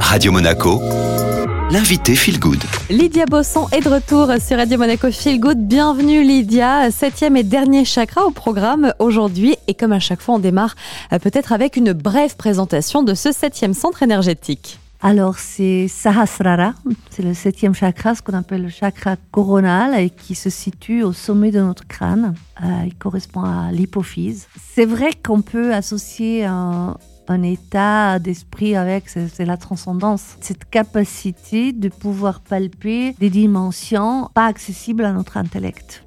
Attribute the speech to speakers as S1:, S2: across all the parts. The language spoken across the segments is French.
S1: Radio Monaco, l'invité Feel Good.
S2: Lydia Bosson est de retour sur Radio Monaco Feel Good. Bienvenue Lydia, septième et dernier chakra au programme aujourd'hui. Et comme à chaque fois, on démarre euh, peut-être avec une brève présentation de ce septième centre énergétique.
S3: Alors, c'est Sahasrara, c'est le septième chakra, ce qu'on appelle le chakra coronal, et qui se situe au sommet de notre crâne. Euh, il correspond à l'hypophyse. C'est vrai qu'on peut associer un, un état d'esprit avec, c'est la transcendance. Cette capacité de pouvoir palper des dimensions pas accessibles à notre intellect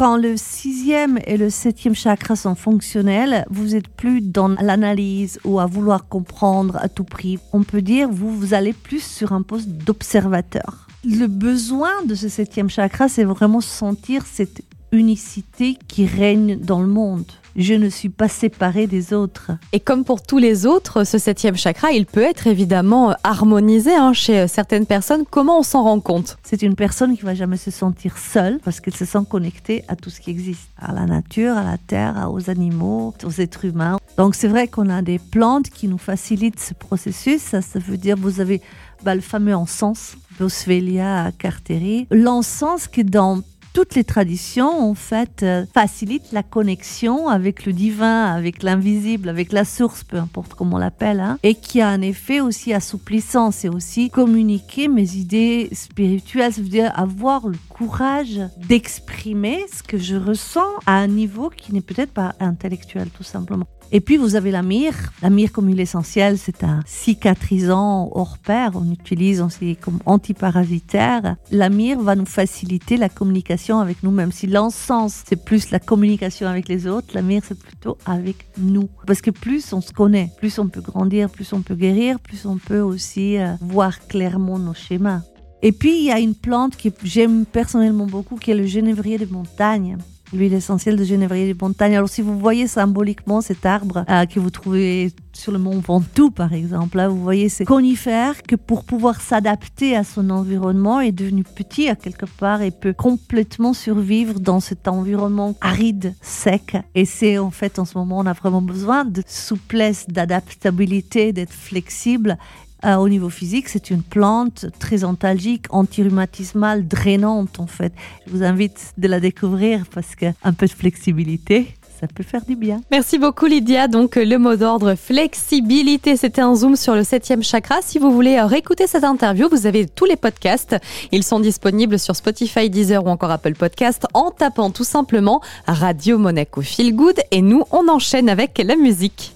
S3: quand le sixième et le septième chakra sont fonctionnels, vous êtes plus dans l'analyse ou à vouloir comprendre à tout prix. On peut dire vous vous allez plus sur un poste d'observateur. Le besoin de ce septième chakra, c'est vraiment sentir cette unicité qui règne dans le monde. Je ne suis pas séparée des autres.
S2: Et comme pour tous les autres, ce septième chakra, il peut être évidemment harmonisé hein, chez certaines personnes. Comment on s'en rend compte?
S3: C'est une personne qui va jamais se sentir seule parce qu'elle se sent connectée à tout ce qui existe, à la nature, à la terre, aux animaux, aux êtres humains. Donc c'est vrai qu'on a des plantes qui nous facilitent ce processus. Ça, ça veut dire vous avez bah, le fameux encens, Boswellia carteri. L'encens qui est dans toutes les traditions, en fait, euh, facilitent la connexion avec le divin, avec l'invisible, avec la source, peu importe comment on l'appelle, hein, et qui a un effet aussi assouplissant. C'est aussi communiquer mes idées spirituelles, ça veut dire avoir le courage d'exprimer ce que je ressens à un niveau qui n'est peut-être pas intellectuel, tout simplement. Et puis vous avez la myrrhe. La myrrhe comme huile essentielle, c'est un cicatrisant hors pair. On utilise aussi comme antiparasitaire. La myrrhe va nous faciliter la communication avec nous-mêmes. Si l'encens, c'est plus la communication avec les autres, la myrrhe, c'est plutôt avec nous. Parce que plus on se connaît, plus on peut grandir, plus on peut guérir, plus on peut aussi euh, voir clairement nos schémas. Et puis, il y a une plante que j'aime personnellement beaucoup, qui est le genévrier de montagne l'huile essentielle de genévrier de montagne. Alors si vous voyez symboliquement cet arbre euh, que vous trouvez sur le mont Ventoux par exemple, là vous voyez ces conifères que pour pouvoir s'adapter à son environnement est devenu petit à quelque part et peut complètement survivre dans cet environnement aride, sec. Et c'est en fait en ce moment on a vraiment besoin de souplesse, d'adaptabilité, d'être flexible euh, au niveau physique, c'est une plante très antalgique, antirhumatismale, drainante en fait. Je vous invite de la découvrir parce qu'un peu de flexibilité, ça peut faire du bien.
S2: Merci beaucoup Lydia. Donc le mot d'ordre flexibilité, c'était un zoom sur le septième chakra. Si vous voulez réécouter cette interview, vous avez tous les podcasts. Ils sont disponibles sur Spotify, Deezer ou encore Apple Podcast en tapant tout simplement Radio Monaco Feel Good. Et nous, on enchaîne avec la musique.